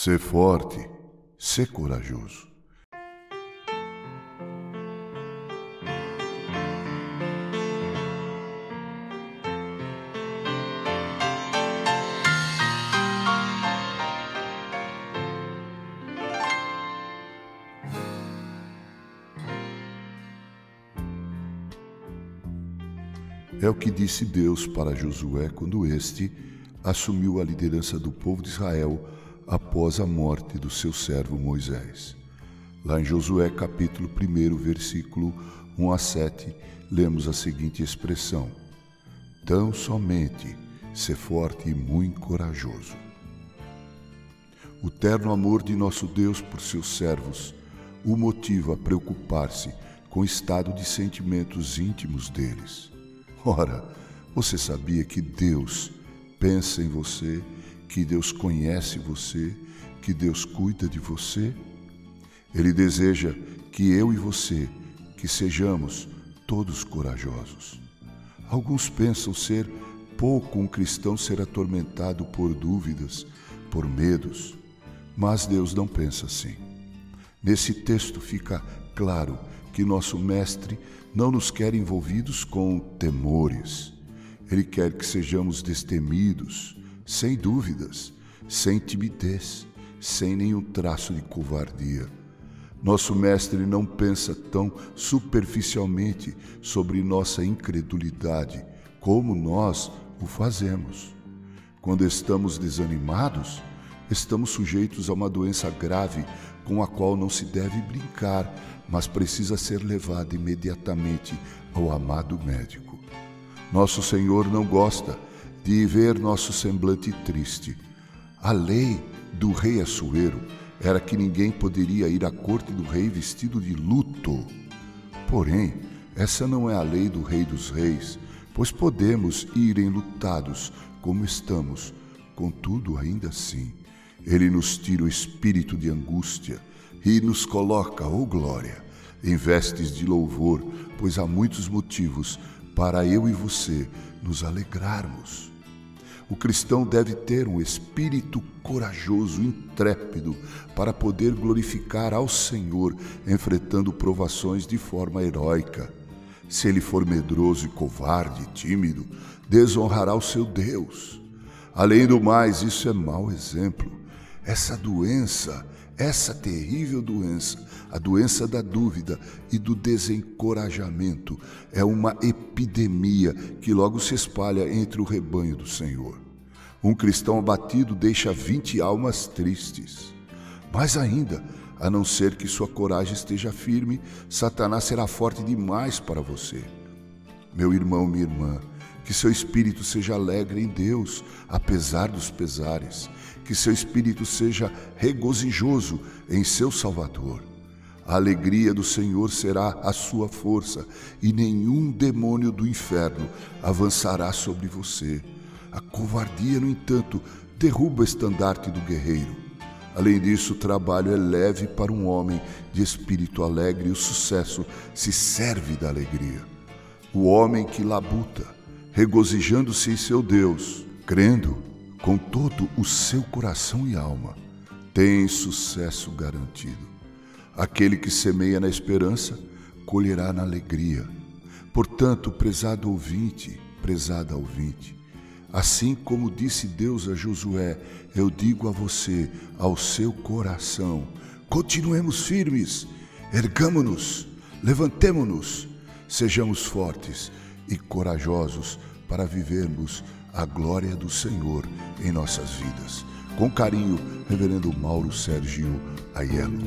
Sê forte, sê corajoso. É o que disse Deus para Josué quando este assumiu a liderança do povo de Israel após a morte do seu servo Moisés. Lá em Josué capítulo 1, versículo 1 a 7, lemos a seguinte expressão: Tão somente ser forte e muito corajoso. O terno amor de nosso Deus por seus servos o motiva a preocupar-se com o estado de sentimentos íntimos deles. Ora, você sabia que Deus pensa em você, que Deus conhece você, que Deus cuida de você? Ele deseja que eu e você, que sejamos todos corajosos. Alguns pensam ser pouco um cristão ser atormentado por dúvidas, por medos, mas Deus não pensa assim. Nesse texto fica claro que nosso Mestre não nos quer envolvidos com temores. Ele quer que sejamos destemidos, sem dúvidas, sem timidez, sem nenhum traço de covardia. Nosso Mestre não pensa tão superficialmente sobre nossa incredulidade como nós o fazemos. Quando estamos desanimados, estamos sujeitos a uma doença grave com a qual não se deve brincar, mas precisa ser levada imediatamente ao amado médico. Nosso Senhor não gosta de ver nosso semblante triste. A lei do rei Assuero era que ninguém poderia ir à corte do rei vestido de luto. Porém, essa não é a lei do rei dos reis, pois podemos ir enlutados como estamos, contudo, ainda assim, ele nos tira o espírito de angústia e nos coloca, oh glória, em vestes de louvor, pois há muitos motivos para eu e você nos alegrarmos. O cristão deve ter um espírito corajoso, intrépido, para poder glorificar ao Senhor, enfrentando provações de forma heróica. Se ele for medroso e covarde, tímido, desonrará o seu Deus. Além do mais, isso é mau exemplo. Essa doença, essa terrível doença, a doença da dúvida e do desencorajamento, é uma epidemia que logo se espalha entre o rebanho do Senhor. Um cristão abatido deixa vinte almas tristes. Mais ainda, a não ser que sua coragem esteja firme, Satanás será forte demais para você. Meu irmão, minha irmã, que seu espírito seja alegre em Deus, apesar dos pesares, que seu espírito seja regozijoso em seu Salvador. A alegria do Senhor será a sua força, e nenhum demônio do inferno avançará sobre você. A covardia, no entanto, derruba o estandarte do guerreiro. Além disso, o trabalho é leve para um homem de espírito alegre e o sucesso se serve da alegria. O homem que labuta, regozijando-se em seu Deus, crendo com todo o seu coração e alma, tem sucesso garantido. Aquele que semeia na esperança, colherá na alegria. Portanto, prezado ouvinte, prezada ouvinte, Assim como disse Deus a Josué, eu digo a você, ao seu coração: continuemos firmes, ergamo-nos, levantemo-nos, sejamos fortes e corajosos para vivermos a glória do Senhor em nossas vidas. Com carinho, Reverendo Mauro Sérgio Aiello.